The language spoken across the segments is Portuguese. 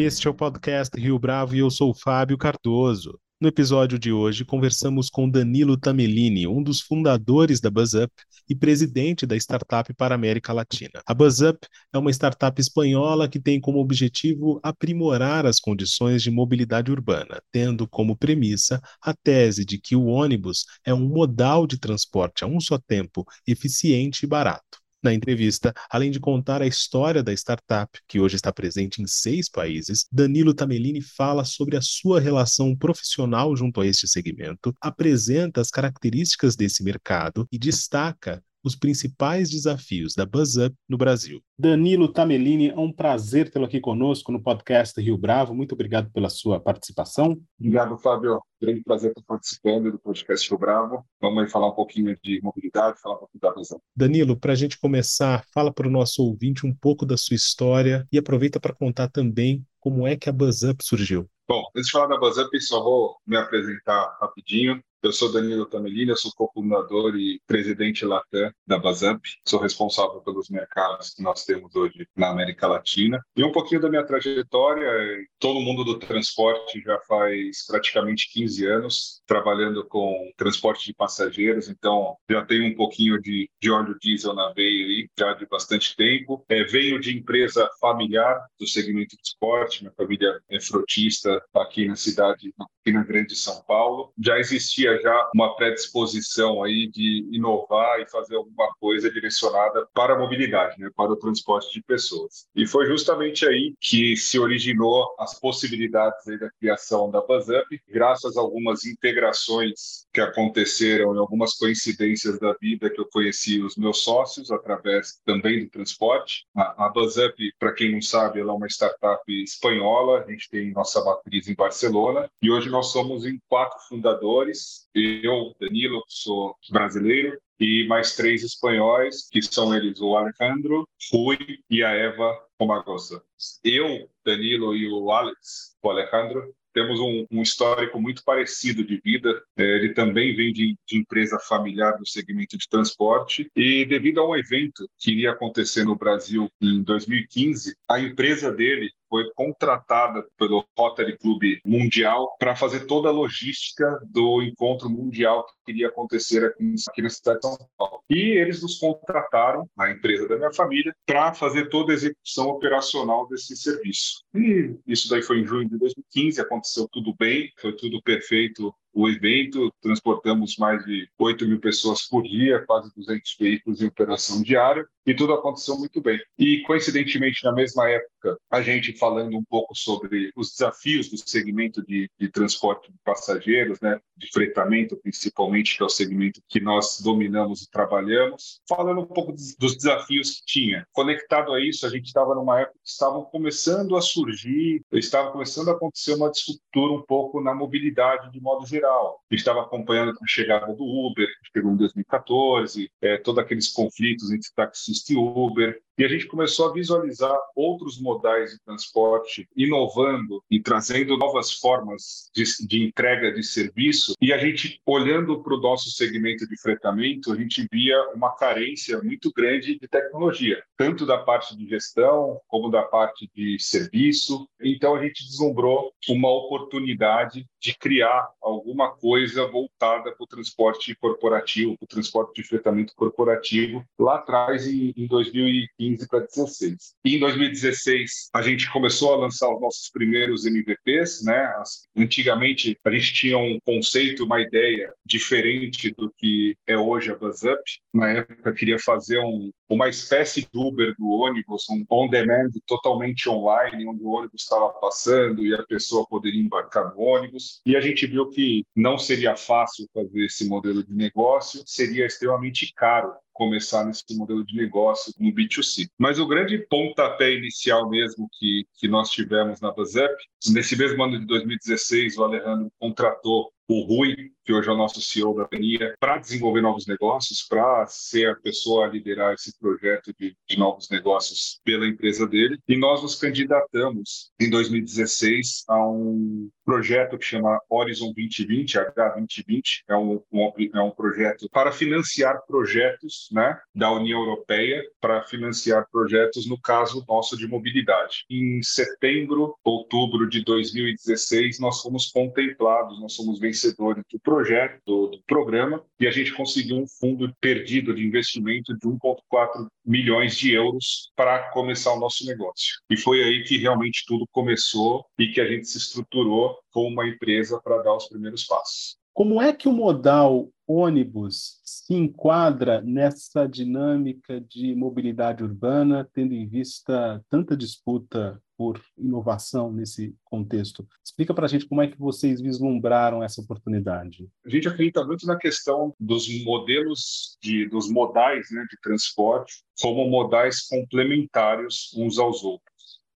Este é o podcast Rio Bravo e eu sou Fábio Cardoso. No episódio de hoje, conversamos com Danilo Tamelini, um dos fundadores da BuzzUp e presidente da startup para a América Latina. A BuzzUp é uma startup espanhola que tem como objetivo aprimorar as condições de mobilidade urbana, tendo como premissa a tese de que o ônibus é um modal de transporte a um só tempo, eficiente e barato. Na entrevista, além de contar a história da startup, que hoje está presente em seis países, Danilo Tamelini fala sobre a sua relação profissional junto a este segmento, apresenta as características desse mercado e destaca os principais desafios da BuzzUp no Brasil. Danilo Tamelini, é um prazer tê-lo aqui conosco no podcast Rio Bravo. Muito obrigado pela sua participação. Obrigado, Fábio. Grande prazer estar participando do podcast Rio Bravo. Vamos aí falar um pouquinho de mobilidade, falar um pouquinho da BuzzUp. Danilo, para a gente começar, fala para o nosso ouvinte um pouco da sua história e aproveita para contar também como é que a BuzzUp surgiu. Bom, antes de falar da BuzzUp, só vou me apresentar rapidinho. Eu sou Danilo Tamelini, sou cofundador e presidente Latam da Bazamp. Sou responsável pelos mercados que nós temos hoje na América Latina. E um pouquinho da minha trajetória, todo mundo do transporte já faz praticamente 15 anos trabalhando com transporte de passageiros, então já tenho um pouquinho de, de óleo diesel na veia aí, já de bastante tempo. É, venho de empresa familiar do segmento de esporte, minha família é frotista aqui na cidade, aqui na Grande São Paulo. Já existia já uma predisposição aí de inovar e fazer alguma coisa direcionada para a mobilidade, né, para o transporte de pessoas. E foi justamente aí que se originou as possibilidades da criação da BuzzUp, graças a algumas integrações que aconteceram e algumas coincidências da vida que eu conheci os meus sócios através também do transporte. A, a BuzzUp, para quem não sabe, ela é uma startup espanhola, a gente tem nossa matriz em Barcelona e hoje nós somos em quatro fundadores eu, Danilo, sou brasileiro, e mais três espanhóis, que são eles o Alejandro, Rui e a Eva Romagosa. Eu, Danilo e o Alex, o Alejandro, temos um, um, histórico muito parecido de vida. É, ele também vem de, de, empresa familiar do segmento de transporte e devido a um evento que iria acontecer no Brasil em 2015, a empresa dele foi contratada pelo Rotary Club Mundial para fazer toda a logística do encontro mundial que iria acontecer aqui, aqui na cidade de São Paulo. E eles nos contrataram, a empresa da minha família, para fazer toda a execução operacional desse serviço. E isso daí foi em junho de 2015, aconteceu tudo bem, foi tudo perfeito o evento, transportamos mais de 8 mil pessoas por dia, quase 200 veículos em operação diária, e tudo aconteceu muito bem. E, coincidentemente, na mesma época, a gente falando um pouco sobre os desafios do segmento de, de transporte de passageiros, né, de fretamento, principalmente, que é o segmento que nós dominamos e trabalhamos, falando um pouco dos desafios que tinha. Conectado a isso, a gente estava numa época que estavam começando a surgir, estava começando a acontecer uma disruptura um pouco na mobilidade de modo geral estava acompanhando a chegada do Uber, que chegou em 2014, é, todos aqueles conflitos entre taxista e Uber, e a gente começou a visualizar outros modais de transporte inovando e trazendo novas formas de, de entrega de serviço. E a gente, olhando para o nosso segmento de fretamento, a gente via uma carência muito grande de tecnologia, tanto da parte de gestão como da parte de serviço. Então a gente deslumbrou uma oportunidade de criar alguma coisa voltada para o transporte corporativo, para o transporte de fretamento corporativo, lá atrás, em, em 2015 2015 para 2016. E em 2016 a gente começou a lançar os nossos primeiros MVPs, né? Antigamente a gente tinha um conceito, uma ideia diferente do que é hoje a BuzzUp. Na época queria fazer um, uma espécie de Uber do ônibus, um on-demand totalmente online, onde o ônibus estava passando e a pessoa poderia embarcar no ônibus. E a gente viu que não seria fácil fazer esse modelo de negócio, seria extremamente caro começar nesse modelo de negócio no B2C. Mas o grande pontapé inicial mesmo que, que nós tivemos na BuzzUp, nesse mesmo ano de 2016, o Alejandro contratou o Rui que hoje é o nosso CEO da companhia, para desenvolver novos negócios, para ser a pessoa a liderar esse projeto de, de novos negócios pela empresa dele. E nós nos candidatamos em 2016 a um projeto que chama Horizon 2020, H2020, é um, um, é um projeto para financiar projetos né, da União Europeia, para financiar projetos, no caso nosso, de mobilidade. Em setembro, outubro de 2016, nós fomos contemplados, nós somos vencedores do projeto, do, do programa, e a gente conseguiu um fundo perdido de investimento de 1,4 milhões de euros para começar o nosso negócio. E foi aí que realmente tudo começou e que a gente se estruturou como uma empresa para dar os primeiros passos. Como é que o modal ônibus se enquadra nessa dinâmica de mobilidade urbana, tendo em vista tanta disputa por inovação nesse contexto? Explica para a gente como é que vocês vislumbraram essa oportunidade. A gente acredita muito na questão dos modelos, de, dos modais né, de transporte, como modais complementares uns aos outros.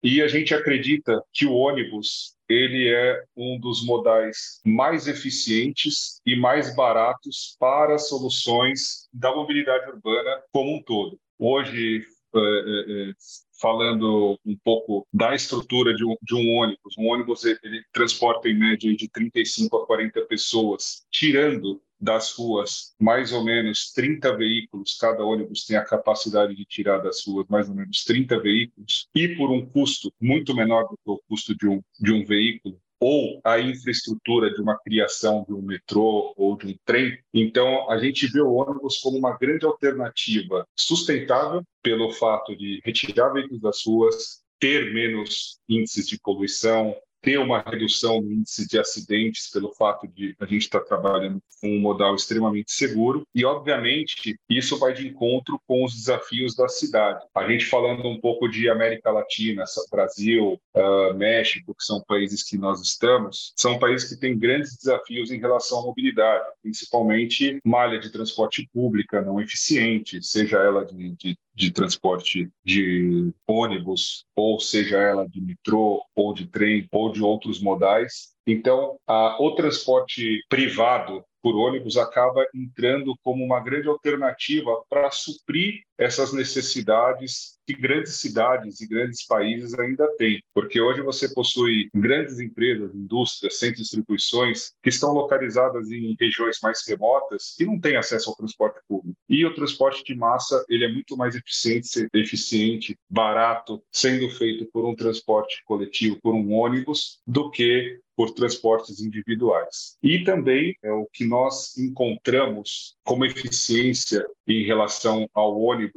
E a gente acredita que o ônibus ele é um dos modais mais eficientes e mais baratos para soluções da mobilidade urbana como um todo. Hoje, é, é, é falando um pouco da estrutura de um, de um ônibus, um ônibus ele transporta em média de 35 a 40 pessoas, tirando das ruas mais ou menos 30 veículos, cada ônibus tem a capacidade de tirar das ruas mais ou menos 30 veículos, e por um custo muito menor do que o custo de um, de um veículo, ou a infraestrutura de uma criação de um metrô ou de um trem. Então, a gente vê o ônibus como uma grande alternativa sustentável pelo fato de retirar veículos das ruas, ter menos índices de poluição, ter uma redução no índice de acidentes pelo fato de a gente estar trabalhando com um modal extremamente seguro e, obviamente, isso vai de encontro com os desafios da cidade. A gente falando um pouco de América Latina, Brasil, uh, México, que são países que nós estamos, são países que têm grandes desafios em relação à mobilidade, principalmente malha de transporte pública não eficiente, seja ela de, de de transporte de ônibus, ou seja ela de metrô, ou de trem, ou de outros modais. Então, a, o transporte privado por ônibus acaba entrando como uma grande alternativa para suprir essas necessidades que grandes cidades e grandes países ainda têm. Porque hoje você possui grandes empresas, indústrias, centros de distribuições que estão localizadas em regiões mais remotas e não têm acesso ao transporte público. E o transporte de massa ele é muito mais eficiente, eficiente, barato, sendo feito por um transporte coletivo, por um ônibus, do que por transportes individuais. E também é o que nós encontramos como eficiência em relação ao ônibus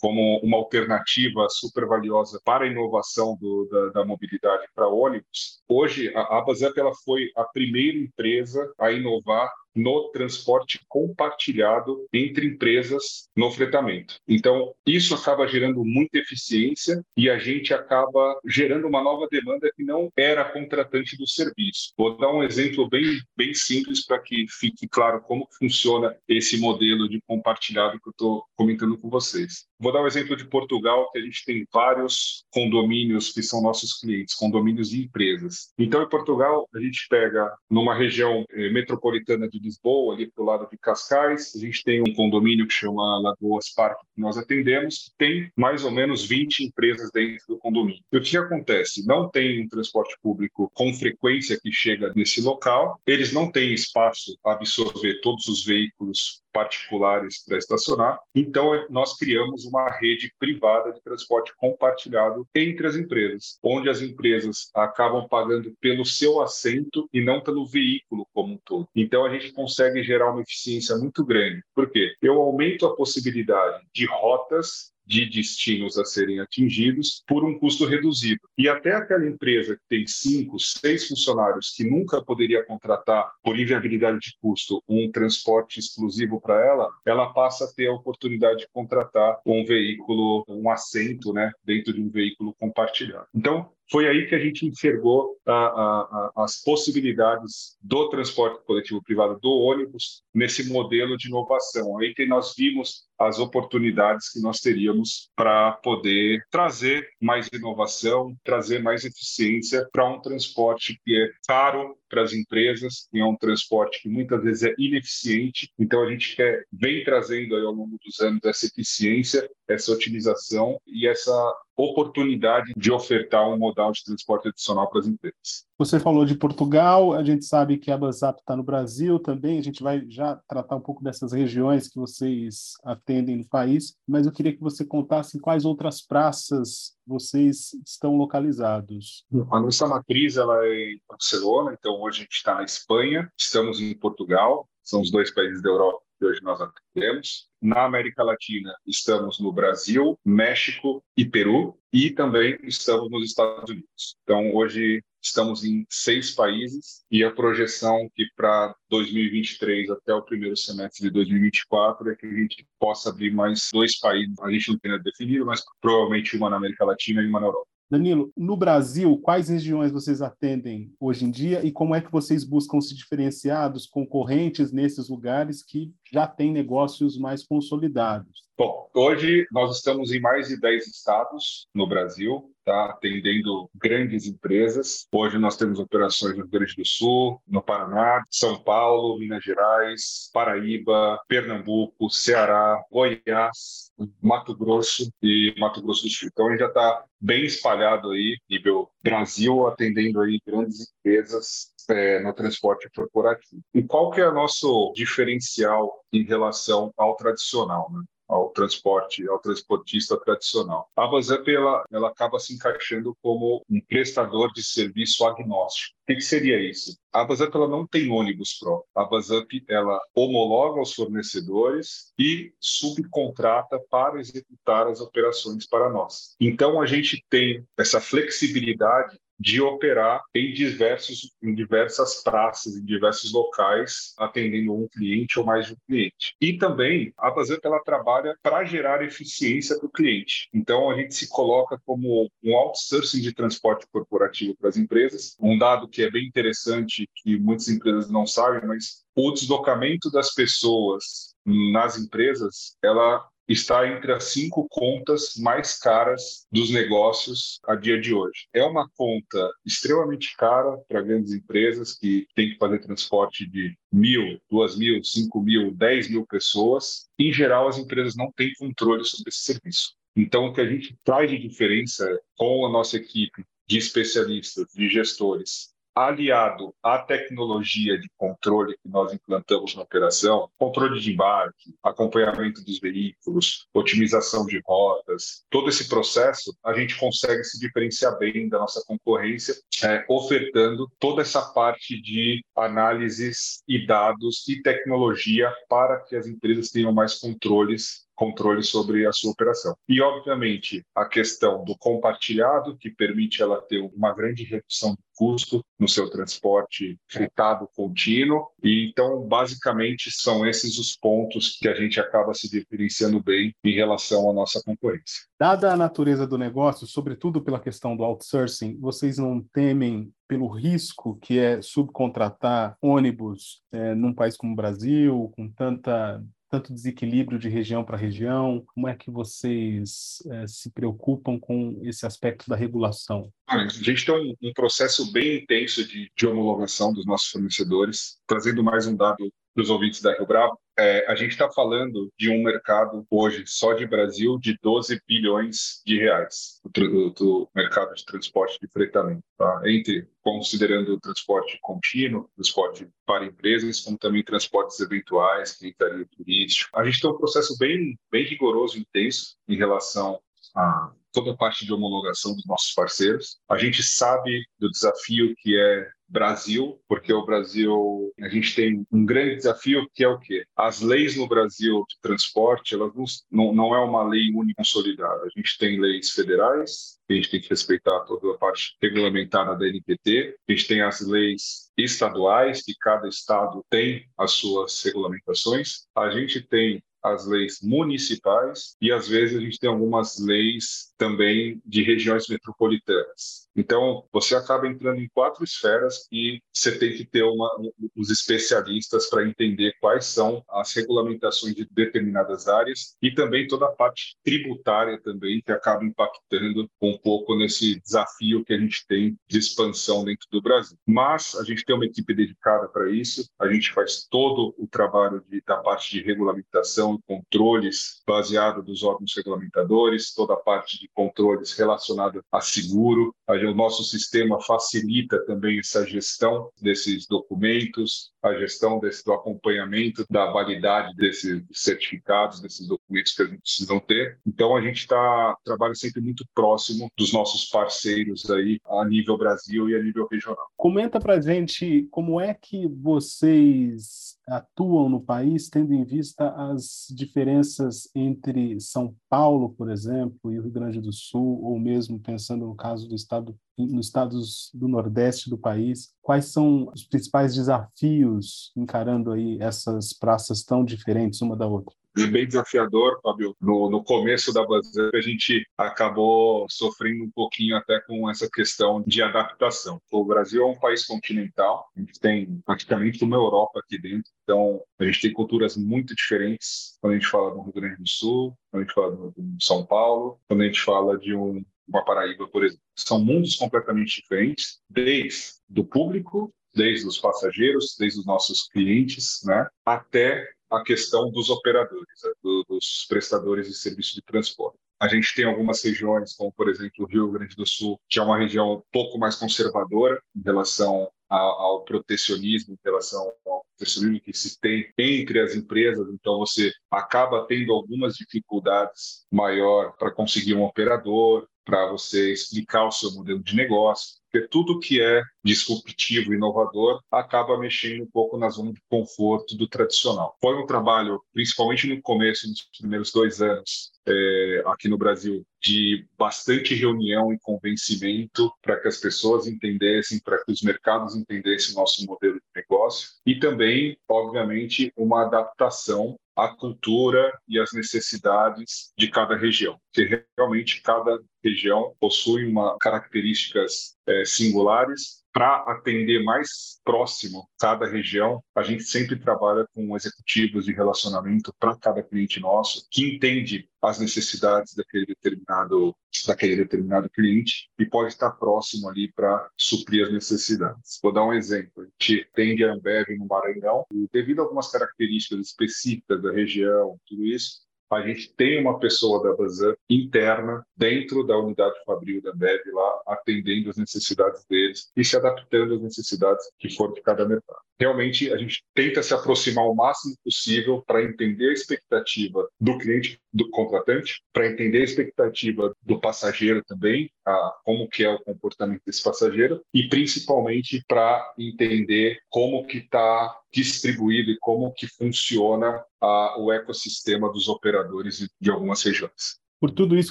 como uma alternativa super valiosa para a inovação do, da, da, mobilidade para ônibus. Hoje, a, a ela foi a primeira empresa a inovar no transporte compartilhado entre empresas no fretamento. Então, isso acaba gerando muita eficiência e a gente acaba gerando uma nova demanda que não era contratante do serviço. Vou dar um exemplo bem, bem simples para que fique claro como funciona esse modelo de compartilhado que eu estou comentando com vocês. Vou dar um exemplo de Portugal, que a gente tem vários condomínios que são nossos clientes, condomínios de empresas. Então, em Portugal, a gente pega numa região eh, metropolitana de Lisboa, ali para o lado de Cascais. A gente tem um condomínio que chama Lagoas Parque, que nós atendemos, que tem mais ou menos 20 empresas dentro do condomínio. E o que acontece? Não tem um transporte público com frequência que chega nesse local, eles não têm espaço para absorver todos os veículos particulares para estacionar. Então, nós criamos uma rede privada de transporte compartilhado entre as empresas, onde as empresas acabam pagando pelo seu assento e não pelo veículo como um todo. Então, a gente consegue gerar uma eficiência muito grande. Por quê? Eu aumento a possibilidade de rotas de destinos a serem atingidos por um custo reduzido. E até aquela empresa que tem cinco, seis funcionários que nunca poderia contratar por inviabilidade de custo um transporte exclusivo para ela, ela passa a ter a oportunidade de contratar um veículo, um assento, né, dentro de um veículo compartilhado. Então, foi aí que a gente enxergou a, a, a, as possibilidades do transporte coletivo privado, do ônibus, nesse modelo de inovação. Aí que nós vimos as oportunidades que nós teríamos para poder trazer mais inovação, trazer mais eficiência para um transporte que é caro para as empresas, que é um transporte que muitas vezes é ineficiente. Então, a gente quer, vem trazendo aí ao longo dos anos essa eficiência, essa otimização e essa oportunidade de ofertar um modal de transporte adicional para as empresas. Você falou de Portugal, a gente sabe que a Basap está no Brasil também, a gente vai já tratar um pouco dessas regiões que vocês atendem no país, mas eu queria que você contasse em quais outras praças vocês estão localizados. A nossa matriz ela é em Barcelona, então hoje a gente está na Espanha, estamos em Portugal, são os dois países da Europa que hoje nós atendemos. Na América Latina, estamos no Brasil, México e Peru, e também estamos nos Estados Unidos. Então, hoje estamos em seis países e a projeção que para 2023 até o primeiro semestre de 2024 é que a gente possa abrir mais dois países. A gente não tem nada definido, mas provavelmente uma na América Latina e uma na Europa. Danilo, no Brasil, quais regiões vocês atendem hoje em dia e como é que vocês buscam se diferenciar dos concorrentes nesses lugares que já têm negócios mais consolidados? Bom, hoje nós estamos em mais de 10 estados no Brasil, tá? atendendo grandes empresas. Hoje nós temos operações no Rio Grande do Sul, no Paraná, São Paulo, Minas Gerais, Paraíba, Pernambuco, Ceará, Goiás, Mato Grosso e Mato Grosso do Sul. Então gente já está bem espalhado aí, nível Brasil, atendendo aí grandes empresas é, no transporte corporativo. E qual que é o nosso diferencial em relação ao tradicional? Né? Ao transporte, ao transportista tradicional. A Bazup ela, ela acaba se encaixando como um prestador de serviço agnóstico. O que, que seria isso? A Bazup ela não tem ônibus próprio. A Bazup ela homologa os fornecedores e subcontrata para executar as operações para nós. Então a gente tem essa flexibilidade de operar em diversos em diversas praças, em diversos locais, atendendo um cliente ou mais de um cliente. E também a Bazeta ela trabalha para gerar eficiência para o cliente. Então a gente se coloca como um outsourcing de transporte corporativo para as empresas. Um dado que é bem interessante que muitas empresas não sabem, mas o deslocamento das pessoas nas empresas, ela está entre as cinco contas mais caras dos negócios a dia de hoje. É uma conta extremamente cara para grandes empresas que têm que fazer transporte de mil, duas mil, cinco mil, dez mil pessoas. Em geral, as empresas não têm controle sobre esse serviço. Então, o que a gente traz de diferença com a nossa equipe de especialistas, de gestores, aliado à tecnologia de controle que nós implantamos na operação, controle de embarque, acompanhamento dos veículos, otimização de rotas, todo esse processo, a gente consegue se diferenciar bem da nossa concorrência, é, ofertando toda essa parte de análises e dados e tecnologia para que as empresas tenham mais controles controle sobre a sua operação. E, obviamente, a questão do compartilhado, que permite ela ter uma grande redução de custo no seu transporte fretado contínuo. E então, basicamente, são esses os pontos que a gente acaba se diferenciando bem em relação à nossa concorrência. Dada a natureza do negócio, sobretudo pela questão do outsourcing, vocês não temem pelo risco que é subcontratar ônibus é, num país como o Brasil, com tanta tanto desequilíbrio de região para região? Como é que vocês é, se preocupam com esse aspecto da regulação? a gente tem um, um processo bem intenso de, de homologação dos nossos fornecedores, trazendo mais um dado os ouvintes da Rio Bravo. É, a gente está falando de um mercado hoje, só de Brasil, de 12 bilhões de reais, do, do mercado de transporte de fretamento, tá? entre considerando o transporte contínuo, transporte para empresas, como também transportes eventuais, clientaria turístico. A gente tem um processo bem, bem rigoroso e intenso em relação a toda a parte de homologação dos nossos parceiros. A gente sabe do desafio que é Brasil, porque o Brasil, a gente tem um grande desafio que é o quê? As leis no Brasil de transporte, elas não, não é uma lei única consolidada. A gente tem leis federais, a gente tem que respeitar toda a parte regulamentada da NPT, a gente tem as leis estaduais, que cada estado tem as suas regulamentações, a gente tem as leis municipais e às vezes a gente tem algumas leis também de regiões metropolitanas. Então, você acaba entrando em quatro esferas e você tem que ter uma, os especialistas para entender quais são as regulamentações de determinadas áreas e também toda a parte tributária também que acaba impactando um pouco nesse desafio que a gente tem de expansão dentro do Brasil. Mas a gente tem uma equipe dedicada para isso, a gente faz todo o trabalho de, da parte de regulamentação e controles baseado dos órgãos regulamentadores, toda a parte de controles relacionada a seguro, o nosso sistema facilita também essa gestão desses documentos, a gestão desse, do acompanhamento da validade desses certificados, desses documentos que a gente precisa ter. Então, a gente está trabalha sempre muito próximo dos nossos parceiros aí a nível Brasil e a nível regional. Comenta para gente como é que vocês atuam no país, tendo em vista as diferenças entre São Paulo, por exemplo, e o Rio Grande do Sul, ou mesmo pensando no caso do estado, nos estados do Nordeste do país, quais são os principais desafios encarando aí essas praças tão diferentes uma da outra? é bem desafiador, Fábio. No, no começo da Bazar, a gente acabou sofrendo um pouquinho até com essa questão de adaptação. O Brasil é um país continental, a gente tem praticamente uma Europa aqui dentro, então a gente tem culturas muito diferentes quando a gente fala do Rio Grande do Sul, quando a gente fala de São Paulo, quando a gente fala de um, uma Paraíba, por exemplo. São mundos completamente diferentes, desde do público desde os passageiros, desde os nossos clientes, né, até a questão dos operadores, né, dos prestadores de serviço de transporte. A gente tem algumas regiões, como por exemplo o Rio Grande do Sul, que é uma região um pouco mais conservadora em relação ao protecionismo, em relação ao protecionismo que se tem entre as empresas. Então você acaba tendo algumas dificuldades maior para conseguir um operador, para você explicar o seu modelo de negócio porque tudo que é disruptivo, inovador, acaba mexendo um pouco na zona de conforto do tradicional. Foi um trabalho, principalmente no começo, nos primeiros dois anos, é, aqui no Brasil, de bastante reunião e convencimento para que as pessoas entendessem, para que os mercados entendessem o nosso modelo de negócio e também, obviamente, uma adaptação à cultura e às necessidades de cada região, porque realmente cada região possui uma características é, singulares para atender mais próximo cada região, a gente sempre trabalha com executivos de relacionamento para cada cliente nosso, que entende as necessidades daquele determinado daquele determinado cliente e pode estar próximo ali para suprir as necessidades. Vou dar um exemplo. A gente tem a Ambev no Maranhão e devido a algumas características específicas da região, tudo isso, a gente tem uma pessoa da Bazan interna dentro da unidade fabril da Ambev lá, atendendo as necessidades deles e se adaptando às necessidades que for de cada mercado. Realmente, a gente tenta se aproximar o máximo possível para entender a expectativa do cliente, do contratante, para entender a expectativa do passageiro também, a, como que é o comportamento desse passageiro e principalmente para entender como que está distribuído e como que funciona a, o ecossistema dos operadores de algumas regiões. Por tudo isso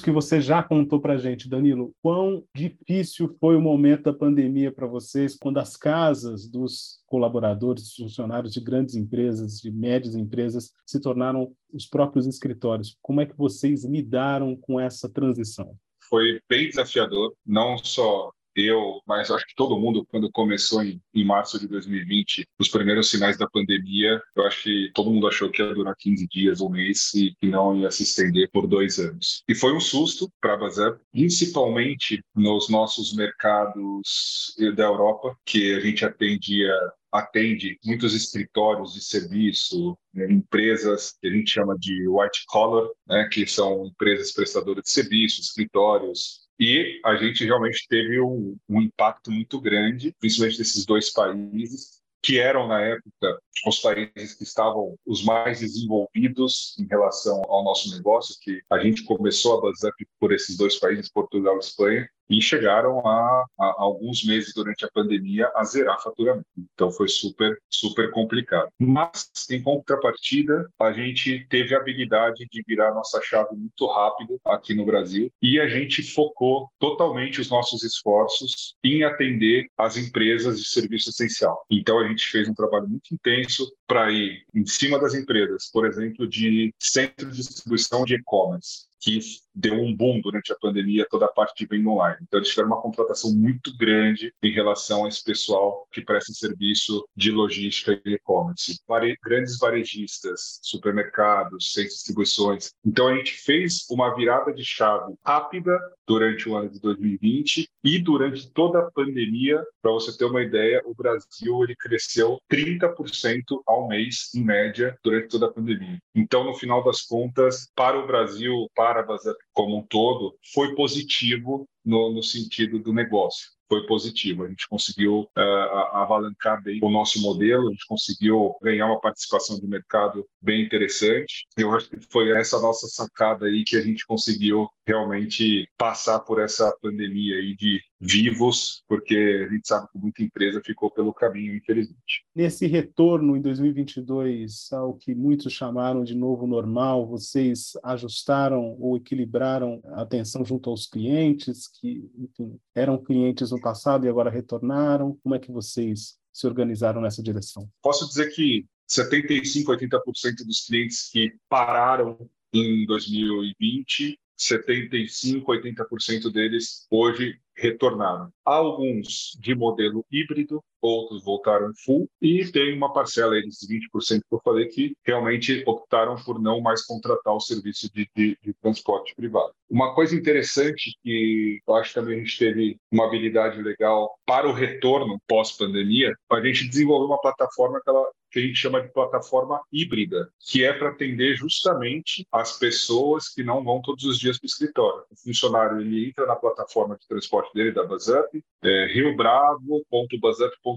que você já contou para a gente, Danilo, quão difícil foi o momento da pandemia para vocês, quando as casas dos colaboradores, dos funcionários de grandes empresas, de médias empresas, se tornaram os próprios escritórios? Como é que vocês lidaram com essa transição? Foi bem desafiador, não só eu, mas acho que todo mundo, quando começou em, em, março de 2020, os primeiros sinais da pandemia, eu acho que todo mundo achou que ia durar 15 dias um mês e que não ia se estender por dois anos. E foi um susto para a Bazar, principalmente nos nossos mercados da Europa, que a gente atendia atende muitos escritórios de serviço, né, empresas que a gente chama de white collar, né, que são empresas prestadoras de serviços, escritórios e a gente realmente teve um, um impacto muito grande, principalmente desses dois países, que eram, na época, os países que estavam os mais desenvolvidos em relação ao nosso negócio, que a gente começou a Buzzup por esses dois países, Portugal e Espanha, e chegaram a, a, alguns meses durante a pandemia a zerar faturamento. Então foi super, super complicado. Mas, em contrapartida, a gente teve a habilidade de virar nossa chave muito rápido aqui no Brasil e a gente focou totalmente os nossos esforços em atender as empresas de serviço essencial. Então a gente fez um trabalho muito intenso para ir em cima das empresas, por exemplo, de centros de distribuição de e-commerce que deu um boom durante a pandemia, toda a parte de venda online. Então, eles tiveram uma contratação muito grande em relação a esse pessoal que presta serviço de logística e e-commerce. Vare... Grandes varejistas, supermercados, centros de distribuições. Então, a gente fez uma virada de chave rápida durante o ano de 2020 e durante toda a pandemia. Para você ter uma ideia, o Brasil ele cresceu 30% ao mês, em média, durante toda a pandemia. Então, no final das contas, para o Brasil, para a como um todo foi positivo no, no sentido do negócio foi positivo. A gente conseguiu uh, avalancar bem o nosso modelo, a gente conseguiu ganhar uma participação de mercado bem interessante. Eu acho que foi essa nossa sacada aí que a gente conseguiu realmente passar por essa pandemia aí de vivos, porque a gente sabe que muita empresa ficou pelo caminho, infelizmente. Nesse retorno em 2022 ao que muitos chamaram de novo normal, vocês ajustaram ou equilibraram a atenção junto aos clientes que, enfim, eram clientes no passado e agora retornaram? Como é que vocês se organizaram nessa direção? Posso dizer que 75, 80% dos clientes que pararam em 2020 75, 80% deles hoje retornaram. Alguns de modelo híbrido, outros voltaram full, e tem uma parcela aí desses 20% que eu falei que realmente optaram por não mais contratar o serviço de, de, de transporte privado. Uma coisa interessante que eu acho que também a gente teve uma habilidade legal para o retorno pós-pandemia, a gente desenvolveu uma plataforma que ela que a gente chama de plataforma híbrida, que é para atender justamente as pessoas que não vão todos os dias para o escritório. O funcionário ele entra na plataforma de transporte dele, da BuzzUp, é, riobravo.buzzup.com.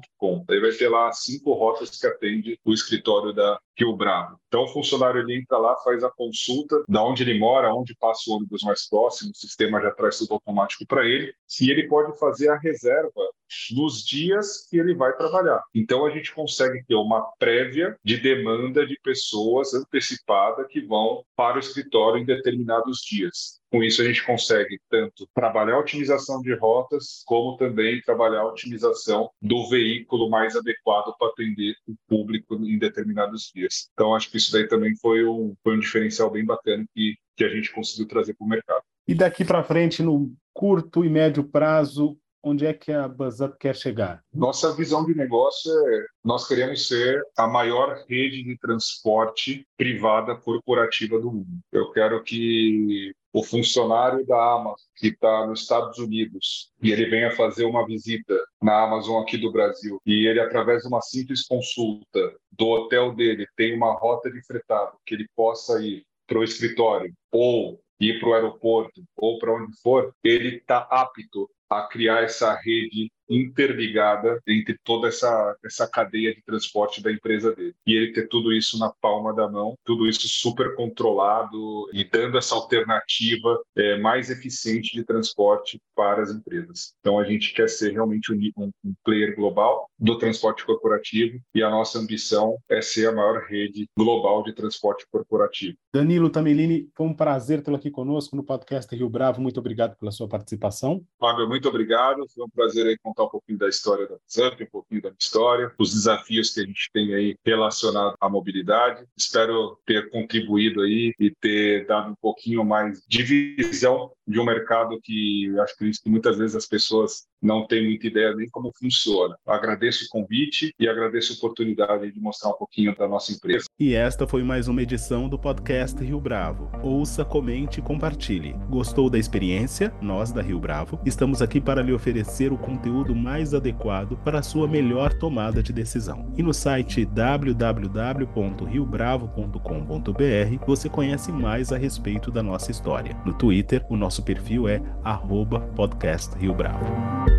Aí vai ter lá cinco rotas que atende o escritório da Rio Bravo. Então, o funcionário ele entra lá, faz a consulta da onde ele mora, onde passa o ônibus mais próximo, o sistema já traz tudo automático para ele, e ele pode fazer a reserva nos dias que ele vai trabalhar. Então, a gente consegue ter uma prévia de demanda de pessoas antecipada que vão para o escritório em determinados dias. Com isso, a gente consegue tanto trabalhar a otimização de rotas, como também trabalhar a otimização do veículo mais adequado para atender o público em determinados dias. Então, acho que isso daí também foi um, foi um diferencial bem bacana que, que a gente conseguiu trazer para o mercado. E daqui para frente, no curto e médio prazo, onde é que a BuzzUp quer chegar? Nossa visão de negócio é nós queremos ser a maior rede de transporte privada corporativa do mundo. Eu quero que o funcionário da Amazon que está nos Estados Unidos e ele venha fazer uma visita na Amazon aqui do Brasil e ele através de uma simples consulta do hotel dele tem uma rota de fretado que ele possa ir para o escritório ou ir para o aeroporto ou para onde for, ele está apto a criar essa rede interligada entre toda essa, essa cadeia de transporte da empresa dele. E ele ter tudo isso na palma da mão, tudo isso super controlado e dando essa alternativa é, mais eficiente de transporte para as empresas. Então a gente quer ser realmente um, um player global do transporte corporativo e a nossa ambição é ser a maior rede global de transporte corporativo. Danilo Tamilini, foi um prazer tê-lo aqui conosco no podcast Rio Bravo. Muito obrigado pela sua participação. Fábio, muito obrigado. Foi um prazer aí contar um pouquinho da história da ZAMP, um pouquinho da minha história, os desafios que a gente tem aí relacionado à mobilidade. Espero ter contribuído aí e ter dado um pouquinho mais de visão de um mercado que acho que muitas vezes as pessoas não têm muita ideia nem como funciona. Agradeço o convite e agradeço a oportunidade de mostrar um pouquinho da nossa empresa. E esta foi mais uma edição do podcast Rio Bravo. Ouça, comente e compartilhe. Gostou da experiência? Nós da Rio Bravo estamos aqui para lhe oferecer o conteúdo mais adequado para a sua melhor tomada de decisão. E no site www.riobravo.com.br você conhece mais a respeito da nossa história. No Twitter, o nosso perfil é @podcastRioBravo.